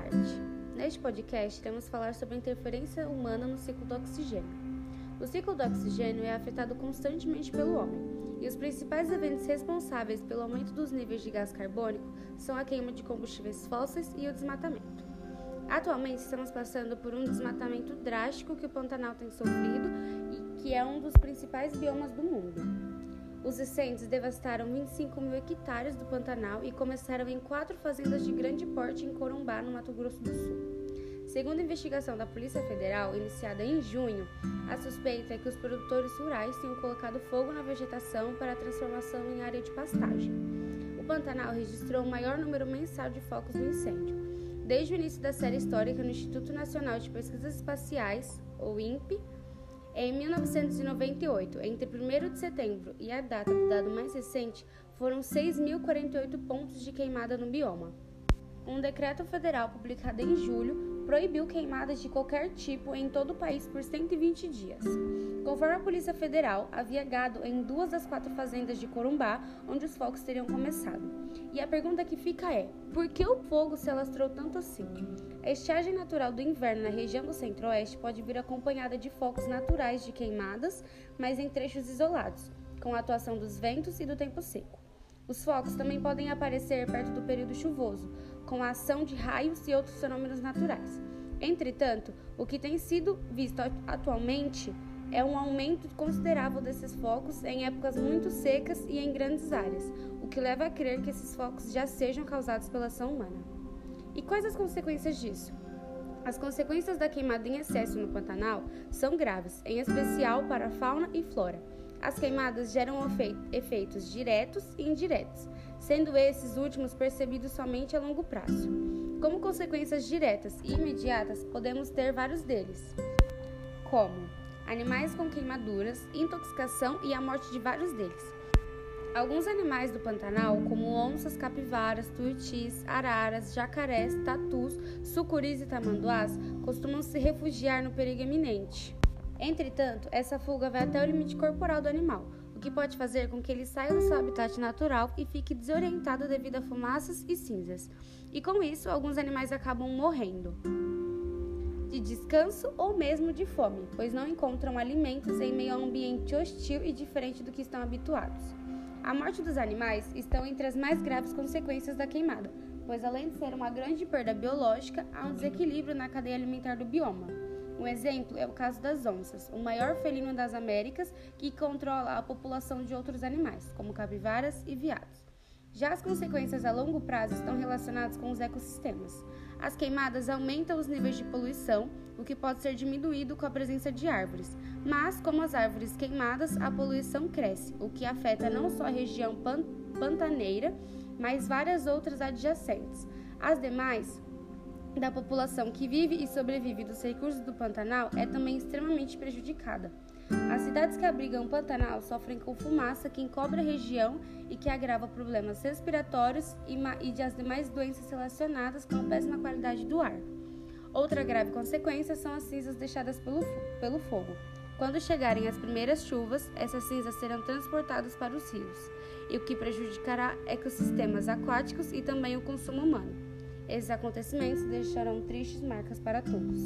tarde. Neste podcast, iremos falar sobre a interferência humana no ciclo do oxigênio. O ciclo do oxigênio é afetado constantemente pelo homem, e os principais eventos responsáveis pelo aumento dos níveis de gás carbônico são a queima de combustíveis fósseis e o desmatamento. Atualmente, estamos passando por um desmatamento drástico que o Pantanal tem sofrido e que é um dos principais biomas do mundo. Os incêndios devastaram 25 mil hectares do Pantanal e começaram em quatro fazendas de grande porte em Corumbá, no Mato Grosso do Sul. Segundo a investigação da Polícia Federal, iniciada em junho, a suspeita é que os produtores rurais tenham colocado fogo na vegetação para a transformação em área de pastagem. O Pantanal registrou o maior número mensal de focos no incêndio. Desde o início da série histórica no Instituto Nacional de Pesquisas Espaciais, ou INPE, em 1998, entre 1 de setembro e a data do dado mais recente, foram 6.048 pontos de queimada no bioma. Um decreto federal publicado em julho proibiu queimadas de qualquer tipo em todo o país por 120 dias. Conforme a Polícia Federal, havia gado em duas das quatro fazendas de Corumbá, onde os focos teriam começado. E a pergunta que fica é: por que o fogo se alastrou tanto assim? A estiagem natural do inverno na região do centro-oeste pode vir acompanhada de focos naturais de queimadas, mas em trechos isolados, com a atuação dos ventos e do tempo seco. Os focos também podem aparecer perto do período chuvoso, com a ação de raios e outros fenômenos naturais. Entretanto, o que tem sido visto atualmente é um aumento considerável desses focos em épocas muito secas e em grandes áreas, o que leva a crer que esses focos já sejam causados pela ação humana. E quais as consequências disso? As consequências da queimada em excesso no Pantanal são graves, em especial para a fauna e flora. As queimadas geram efeitos diretos e indiretos, sendo esses últimos percebidos somente a longo prazo. Como consequências diretas e imediatas, podemos ter vários deles, como animais com queimaduras, intoxicação e a morte de vários deles. Alguns animais do Pantanal, como onças, capivaras, tuiutis, araras, jacarés, tatus, sucuris e tamanduás, costumam se refugiar no perigo iminente. Entretanto, essa fuga vai até o limite corporal do animal, o que pode fazer com que ele saia do seu habitat natural e fique desorientado devido a fumaças e cinzas. E com isso, alguns animais acabam morrendo de descanso ou mesmo de fome, pois não encontram alimentos em meio a um ambiente hostil e diferente do que estão habituados. A morte dos animais estão entre as mais graves consequências da queimada, pois além de ser uma grande perda biológica, há um desequilíbrio na cadeia alimentar do bioma. Um exemplo é o caso das onças, o maior felino das Américas que controla a população de outros animais, como capivaras e veados. Já as consequências a longo prazo estão relacionadas com os ecossistemas. As queimadas aumentam os níveis de poluição, o que pode ser diminuído com a presença de árvores. Mas, como as árvores queimadas, a poluição cresce, o que afeta não só a região pan pantaneira, mas várias outras adjacentes. As demais, da população que vive e sobrevive dos recursos do Pantanal, é também extremamente prejudicada. As cidades que abrigam o Pantanal sofrem com fumaça que encobre a região e que agrava problemas respiratórios e, de as demais doenças relacionadas com a péssima qualidade do ar. Outra grave consequência são as cinzas deixadas pelo, pelo fogo. Quando chegarem as primeiras chuvas, essas cinzas serão transportadas para os rios, e o que prejudicará ecossistemas aquáticos e também o consumo humano. Esses acontecimentos deixarão tristes marcas para todos.